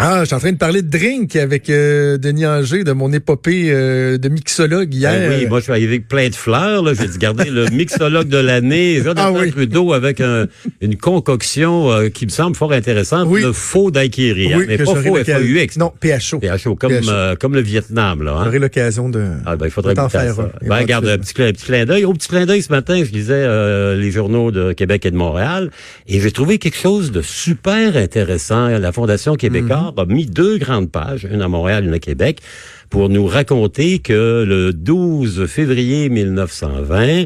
Ah, je suis en train de parler de drink avec euh, Denis Anger, de mon épopée euh, de mixologue hier. Ben oui, moi je suis arrivé avec plein de fleurs. Là. J'ai dit, garder le mixologue de l'année, Jonathan Ah oui. Trudeau avec un- une concoction euh, qui me semble fort intéressante, Oui. le faux daiquiri. hein, oui, mais que pas faux F-A-U-X. Non, PHO. PHO, comme, PHO. euh, comme le Vietnam. Là, hein. J'aurai l'occasion de. Ah, ben, il faudrait de faire ça. un, Ben, regarde, un petit, clin- un petit clin d'œil. Au petit clin d'œil, ce matin, je lisais euh, les journaux de Québec et de Montréal et j'ai trouvé quelque chose de super intéressant. La Fondation québécoise A mis deux grandes pages, une à Montréal, une à Québec, pour nous raconter que le 12 février 1920,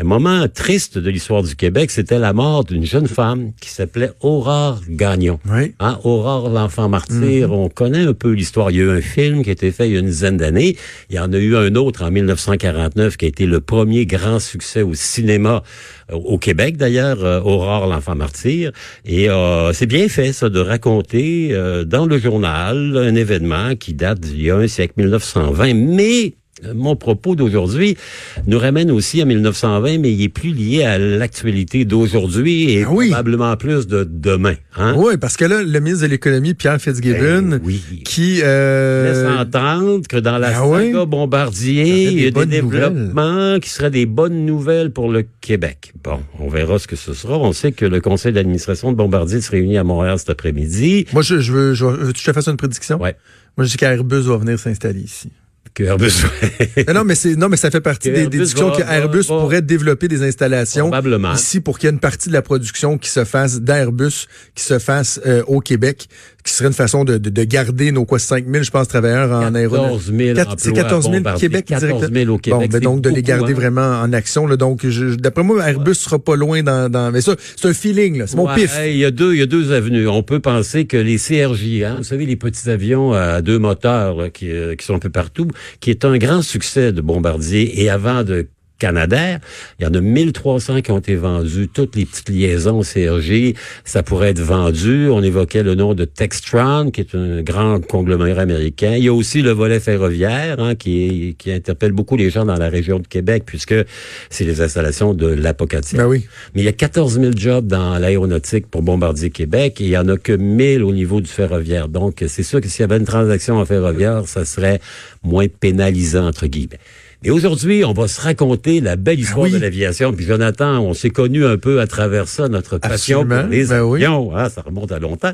un moment triste de l'histoire du Québec, c'était la mort d'une jeune femme qui s'appelait Aurore Gagnon. Oui. Hein, Aurore, l'enfant martyr, on connaît un peu l'histoire. Il y a eu un film qui a été fait il y a une dizaine d'années. Il y en a eu un autre en 1949 qui a été le premier grand succès au cinéma euh, au Québec d'ailleurs, euh, Aurore, l'enfant martyr. Et euh, c'est bien fait ça de raconter euh, dans le journal un événement qui date d'il y a un siècle, 1920. Mais mon propos d'aujourd'hui nous ramène aussi à 1920, mais il est plus lié à l'actualité d'aujourd'hui et oui. probablement plus de demain. Hein? Oui, parce que là, le ministre de l'Économie, Pierre Fitzgibbon, Ben oui. qui... Euh, laisse entendre que dans la ben saga oui. Bombardier, il y des a des développements qui seraient des bonnes nouvelles pour le Québec. Bon, on verra ce que ce sera. On sait que le conseil d'administration de Bombardier se réunit à Montréal cet après-midi. Moi, je, je veux... Je, veux- je te fasse une prédiction? Ouais. Moi, je dis qu'Airbus va venir s'installer ici. Que Airbus... non, non, mais c'est non, mais ça fait partie des, des discussions va- que Airbus va- va- pourrait développer des installations Probablement. ici pour qu'il y ait une partie de la production qui se fasse d'Airbus, qui se fasse euh, au Québec, qui serait une façon de, de, de garder nos quoi 5 000, je pense, travailleurs en 14 aéronautique. 000 Quatre- C'est emplois 14 000 Bombardier. Québec 14 directement. 000 au Québec, Bon, ben donc de les garder hein. vraiment en action. Là, donc, d'après moi, Airbus sera pas loin dans, dans mais ça, c'est un feeling. là. C'est mon Ouais, pif. Il y a deux, il y a deux avenues. On peut penser que les CRJ, hein, vous savez, les petits avions à deux moteurs là, qui, euh, qui sont un peu partout, qui est un grand succès de Bombardier et avant de Canadair, il y en a 1300 qui ont été vendus, toutes les petites liaisons CRJ, ça pourrait être vendu. On évoquait le nom de Textron, qui est un grand conglomérat américain. Il y a aussi le volet ferroviaire, hein, qui, qui interpelle beaucoup les gens dans la région de Québec, puisque c'est les installations de l'Apocatien. Ben oui. Mais il y a 14 000 jobs dans l'aéronautique pour Bombardier Québec et il y en a que 1000 au niveau du ferroviaire. Donc, c'est sûr que s'il y avait une transaction en ferroviaire, ça serait moins pénalisant, entre guillemets. Mais aujourd'hui, on va se raconter la belle histoire oui. de l'aviation. Puis Jonathan, on s'est connu un peu à travers ça, notre passion Absolument. pour les Ben oui. avions. hein, ça remonte à longtemps.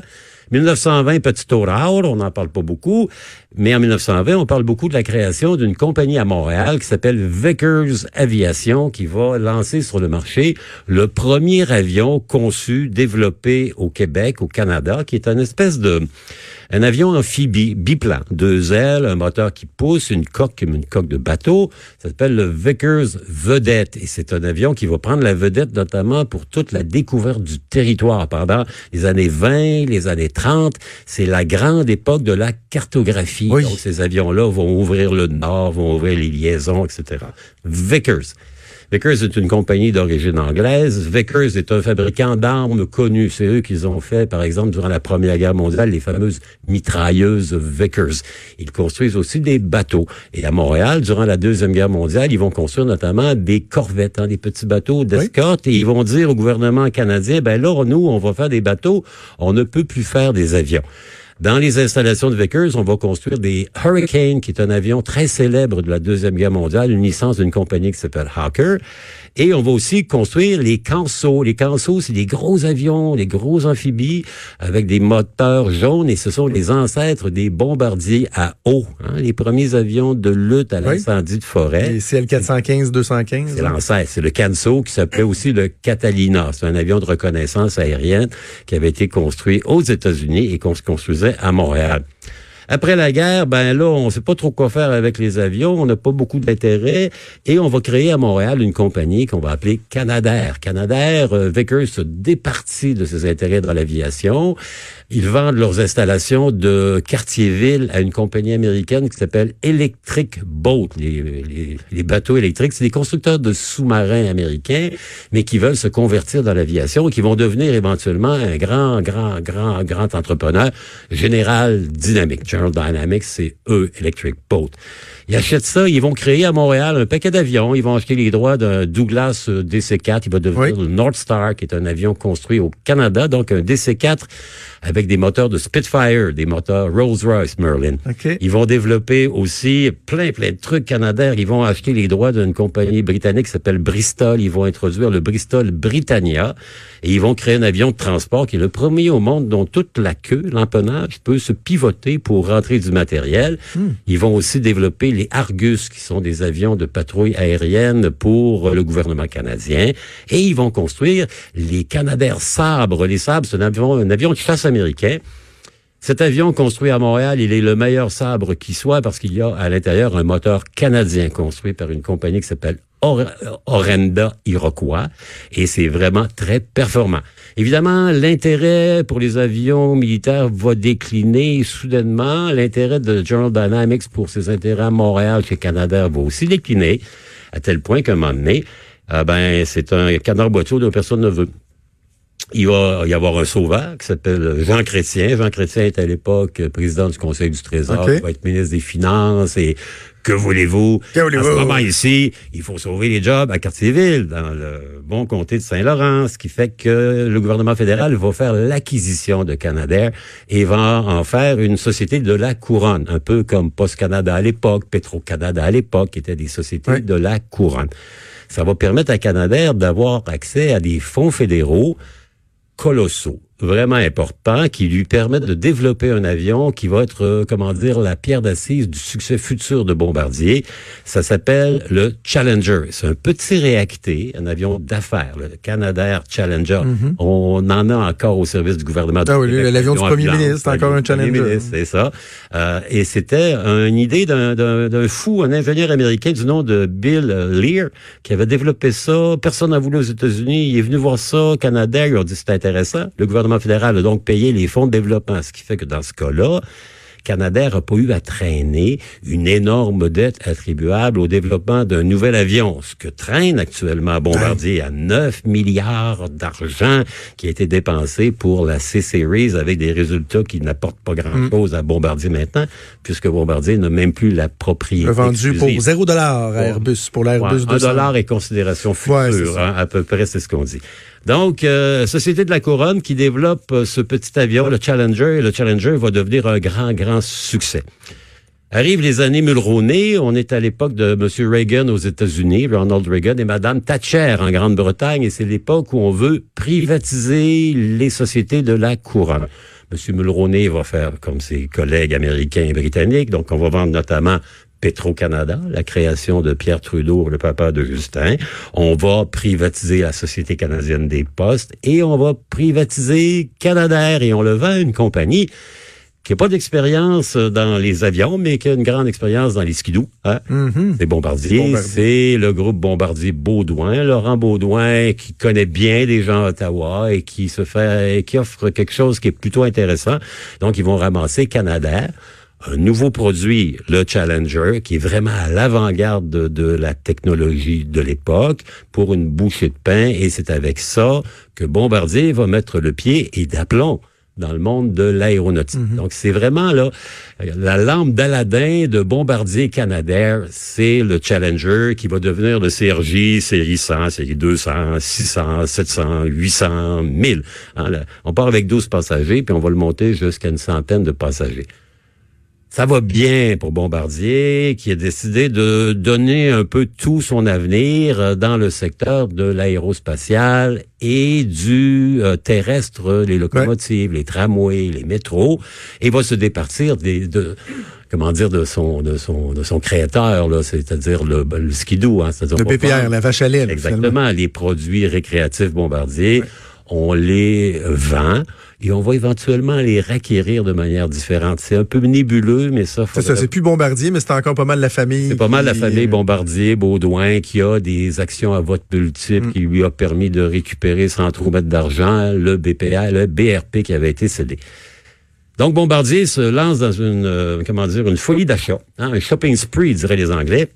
1920, petit Aurore, on n'en parle pas beaucoup, mais en 1920, on parle beaucoup de la création d'une compagnie à Montréal qui s'appelle Vickers Aviation, qui va lancer sur le marché le premier avion conçu, développé au Québec, au Canada, qui est une espèce de un avion amphibie, biplan, deux ailes, un moteur qui pousse, une coque comme une coque de bateau. Ça s'appelle le Vickers Vedette. Et c'est un avion qui va prendre la vedette notamment pour toute la découverte du territoire pendant les années 20, les années 30. C'est la grande époque de la cartographie. Oui. Donc ces avions-là vont ouvrir le nord, vont ouvrir les liaisons, etc. Vickers. Vickers est une compagnie d'origine anglaise. Vickers est un fabricant d'armes connu. C'est eux qui ont fait, par exemple, durant la Première Guerre mondiale, les fameuses mitrailleuses Vickers. Ils construisent aussi des bateaux. Et à Montréal, durant la Deuxième Guerre mondiale, ils vont construire notamment des corvettes, hein, des petits bateaux d'escorte. Et ils vont dire au gouvernement canadien, ben là, nous, on va faire des bateaux. On ne peut plus faire des avions. Dans les installations de Vickers, on va construire des Hurricane, qui est un avion très célèbre de la Deuxième Guerre mondiale, une licence d'une compagnie qui s'appelle Hawker. Et on va aussi construire les Canso. Les Canso, c'est des gros avions, des gros amphibies avec des moteurs jaunes et ce sont les ancêtres des bombardiers à eau, hein, les premiers avions de lutte à Oui. l'incendie de forêt. Les CL415, 215. C'est l'ancêtre, c'est le Canso qui s'appelait aussi le Catalina. C'est un avion de reconnaissance aérienne qui avait été construit aux États-Unis et qu'on se construisait à Montréal. Après la guerre, ben là, on sait pas trop quoi faire avec les avions, on n'a pas beaucoup d'intérêt et on va créer à Montréal une compagnie qu'on va appeler Canadair. Canadair, euh, Vickers se départit de ses intérêts dans l'aviation. Ils vendent leurs installations de Cartierville à une compagnie américaine qui s'appelle Electric Boat. Les, les- bateaux électriques, c'est des constructeurs de sous-marins américains, mais qui veulent se convertir dans l'aviation et qui vont devenir éventuellement un grand, grand, grand, grand entrepreneur. General Dynamics. General Dynamics, c'est eux, Electric Boat. Ils achètent ça, ils vont créer à Montréal un paquet d'avions. Ils vont acheter les droits d'un Douglas euh, DC-4. Il va devenir le North Star, qui est un avion construit au Canada. Donc, un DC-4 avec des moteurs de Spitfire, des moteurs Rolls-Royce Merlin. Ils vont développer aussi plein, plein de trucs canadiens. Ils vont acheter les droits d'une compagnie britannique qui s'appelle Bristol. Ils vont introduire le Bristol Britannia et ils vont créer un avion de transport qui est le premier au monde dont toute la queue, l'empennage, peut se pivoter pour rentrer du matériel. Hmm. Ils vont aussi développer les Argus, qui sont des avions de patrouille aérienne pour le gouvernement canadien. Et ils vont construire les Canadair Sabre. Les Sabres, c'est un avion, un avion de chasse américain. Cet avion construit à Montréal, il est le meilleur sabre qui soit parce qu'il y a à l'intérieur un moteur canadien construit par une compagnie qui s'appelle Orenda Iroquois et c'est vraiment très performant. Évidemment, l'intérêt pour les avions militaires va décliner soudainement. L'intérêt de General Dynamics pour ses intérêts à Montréal chez Canada va aussi décliner à tel point qu'à un moment donné, ah ben, c'est un canard boiteux dont personne ne veut il va y avoir un sauveur qui s'appelle Jean Chrétien. Jean Chrétien est à l'époque président du Conseil du Trésor, il va être ministre des Finances et que voulez-vous? à ce moment ici, il faut sauver les jobs à Cartierville, dans le bon comté de Saint-Laurent, ce qui fait que le gouvernement fédéral va faire l'acquisition de Canadair et va en faire une société de la couronne, un peu comme Post Canada à l'époque, Petro-Canada à l'époque, qui étaient des sociétés de la couronne. Ça va permettre à Canadair d'avoir accès à des fonds fédéraux colossaux vraiment important qui lui permettent de développer un avion qui va être, euh, comment dire, la pierre d'assise du succès futur de Bombardier. Ça s'appelle le Challenger. C'est un petit réacté, un avion d'affaires, le Canadair Challenger. Mm-hmm. On en a encore au service du gouvernement. Ah oui, l'avion du premier ministre, encore un Challenger. C'est ça. Euh, et c'était une idée d'un fou, un ingénieur américain du nom de Bill Lear, qui avait développé ça. Personne n'a voulu aux États-Unis. Il est venu voir ça, Canadair, il a dit c'était intéressant. Le gouvernement fédéral a donc payé les fonds de développement, ce qui fait que dans ce cas-là, Canadair n'a pas eu à traîner une énorme dette attribuable au développement d'un nouvel avion, ce que traîne actuellement Bombardier à 9 milliards d'argent qui a été dépensé pour la C-Series avec des résultats qui n'apportent pas grand-chose à Bombardier maintenant, puisque Bombardier n'a même plus la propriété. Vendu pour 0 dollar à Airbus, pour l'Airbus ouais, 200. 1 dollar et considération future, hein, à peu près, c'est ce qu'on dit. Donc, euh, Société de la Couronne qui développe euh, ce petit avion, le Challenger, et le Challenger va devenir un grand, grand succès. Arrivent les années Mulroney, on est à l'époque de M. Reagan aux États-Unis, Ronald Reagan, et Mme Thatcher en Grande-Bretagne, et c'est l'époque où on veut privatiser les sociétés de la couronne. M. Mulroney va faire comme ses collègues américains et britanniques, donc on va vendre notamment Petro-Canada, la création de Pierre Trudeau, le papa de Justin. On va privatiser la Société canadienne des postes et on va privatiser Canadair et on le vend à une compagnie qui n'a pas d'expérience dans les avions, mais qui a une grande expérience dans les skidoo. Hein? Mm-hmm. C'est Bombardier, c'est le groupe Bombardier Baudouin, Laurent Baudouin, qui connaît bien des gens à Ottawa et qui se fait, qui offre quelque chose qui est plutôt intéressant. Donc, ils vont ramasser Canadair un nouveau produit, le Challenger, qui est vraiment à l'avant-garde de, la technologie de l'époque pour une bouchée de pain. Et c'est avec ça que Bombardier va mettre le pied et d'aplomb dans le monde de l'aéronautique. Mhm. Donc, c'est vraiment là, la lampe d'Aladin de Bombardier Canadair, c'est le Challenger qui va devenir le CRJ, série 100, série 200, 600, 700, 800, 1000. on part avec 12 passagers, puis on va le monter jusqu'à une centaine de passagers. Ça va bien pour Bombardier, qui a décidé de donner un peu tout son avenir euh, dans le secteur de l'aérospatial et du euh, terrestre, les locomotives, les tramways, les métros, et va se départir des, de comment dire de son de son de son créateur là, c'est-à-dire le, le skidoo, hein, le PPR, la vache à. Exactement, les produits récréatifs Bombardier, on les vend et on va éventuellement les requérir de manière différente. C'est un peu nébuleux, mais ça... C'est ça, c'est plus Bombardier, mais c'est encore pas mal la famille. C'est pas mal la famille Bombardier, Baudouin, qui a des actions à vote multiple, mm. qui lui a permis de récupérer sans trop mettre d'argent le BPA, le BRP qui avait été cédé. Donc Bombardier se lance dans une, euh, comment dire, une folie d'achat, hein, un shopping spree, diraient les Anglais.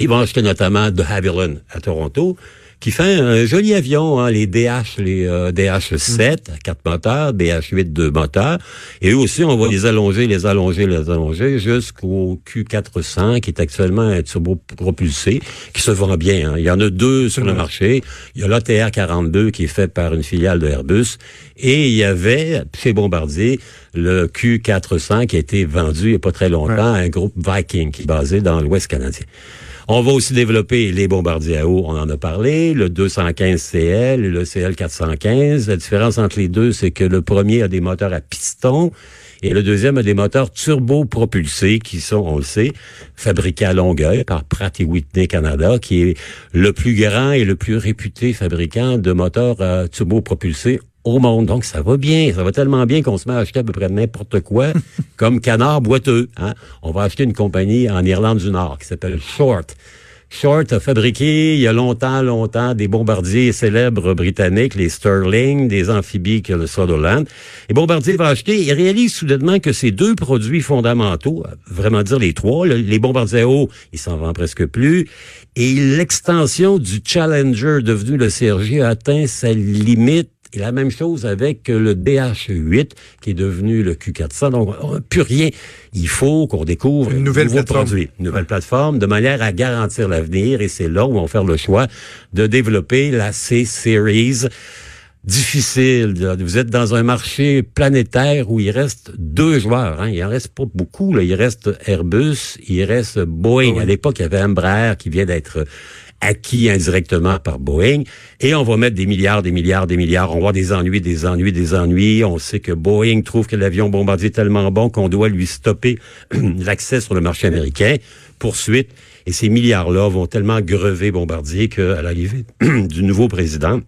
Ils vont acheter notamment de Havilland à Toronto, qui fait un joli avion, hein, les DH, les euh, DH7, quatre moteurs, DH8, deux moteurs. Et eux aussi, on va les allonger, les allonger, les allonger jusqu'au Q400, qui est actuellement un turbo propulsé, qui se vend bien. Hein. Il y en a deux sur le marché. Il y a l'ATR 42 qui est fait par une filiale de Airbus. Et il y avait, chez Bombardier, le Q400 qui a été vendu il n'y a pas très longtemps à un groupe Viking qui est basé dans l'Ouest canadien. On va aussi développer les bombardiers à eau, on en a parlé, le 215 CL et le CL 415. La différence entre les deux, c'est que le premier a des moteurs à piston et le deuxième a des moteurs turbo-propulsés qui sont, on le sait, fabriqués à Longueuil par Pratt Whitney Canada, qui est le plus grand et le plus réputé fabricant de moteurs euh, turbo-propulsés au monde. Donc, ça va bien. Ça va tellement bien qu'on se met à acheter à peu près n'importe quoi, comme canard boiteux. Hein? On va acheter une compagnie en Irlande du Nord qui s'appelle Short. Short a fabriqué il y a longtemps, longtemps des bombardiers célèbres britanniques, les Sterling, des amphibies que le Sutherland. Et Bombardier va acheter il réalise soudainement que ces deux produits fondamentaux, vraiment dire les trois, les bombardiers à eau, ils s'en vendent presque plus, et l'extension du Challenger devenu le CRJ a atteint sa limite et la même chose avec le DH8 qui est devenu le Q400. Donc, plus rien. Il faut qu'on découvre une nouvelle plateforme. une nouvelle plateforme de manière à garantir l'avenir. Et c'est là où on va faire le choix de développer la C-Series difficile. Vous êtes dans un marché planétaire où il reste deux joueurs. Hein. Il en reste pas beaucoup. Là. Il reste Airbus, il reste Boeing. À l'époque, il y avait Embraer qui vient d'être acquis indirectement par Boeing. Et on va mettre des milliards, des milliards, des milliards. On avoir des ennuis, des ennuis, des ennuis. On sait que Boeing trouve que l'avion bombardier est tellement bon qu'on doit lui stopper l'accès sur le marché américain. Poursuite. Et ces milliards-là vont tellement grever Bombardier qu'à l'arrivée du nouveau président,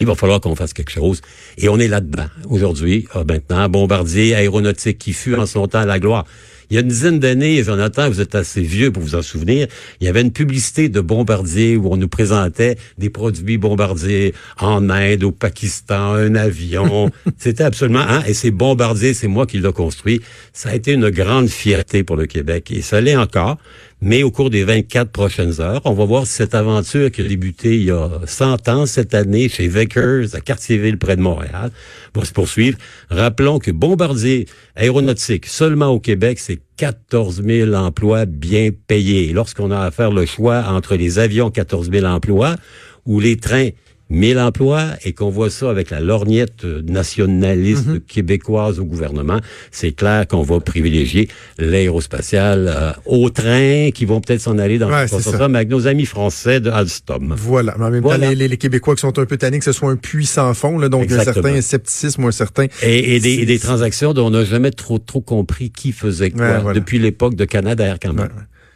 il va falloir qu'on fasse quelque chose. Et on est là-dedans aujourd'hui, ah, maintenant. Bombardier aéronautique qui fut en son temps la gloire. Il y a une dizaine d'années, Jonathan, vous êtes assez vieux pour vous en souvenir, il y avait une publicité de Bombardier où on nous présentait des produits Bombardier en Inde, au Pakistan, un avion. C'était absolument... Hein, et c'est Bombardier, c'est moi qui l'ai construit. Ça a été une grande fierté pour le Québec. Et ça l'est encore. Mais au cours des 24 prochaines heures, on va voir si cette aventure qui a débuté il y a 100 ans cette année chez Vickers à Cartierville près de Montréal va se poursuivre. Rappelons que Bombardier aéronautique seulement au Québec, c'est 14 000 emplois bien payés. Lorsqu'on a à faire le choix entre les avions 14 000 emplois ou les trains 1000 emplois et qu'on voit ça avec la lorgnette nationaliste mhm. québécoise au gouvernement, c'est clair qu'on va privilégier l'aérospatial euh, aux trains qui vont peut-être s'en aller dans ouais, le mais avec nos amis français de Alstom. Voilà. Mais en même temps, les, Québécois qui sont un peu tannés que ce soit un puits sans fond, là, donc un certain scepticisme ou un certain... Et, des, des, transactions dont on n'a jamais trop trop compris qui faisait quoi depuis l'époque de Canada quand même.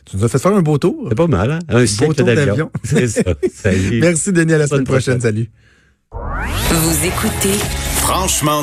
Tu nous as fait faire un beau tour. C'est pas mal, hein? Un beau tour d'avion. C'est ça. Salut. Merci, Denis. À la semaine prochaine. Salut. Vous écoutez Franchement